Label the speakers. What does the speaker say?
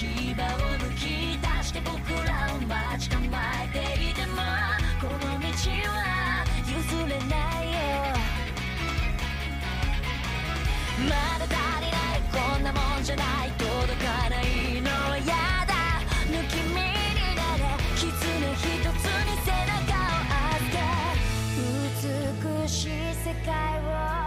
Speaker 1: 牙を抜き出して僕らを待ち構えていてもこの道は譲れないよ。まだ足りないこんなもんじゃない届かないのは嫌だ。抜き身になれ絆一つに背中を預て美しい世界を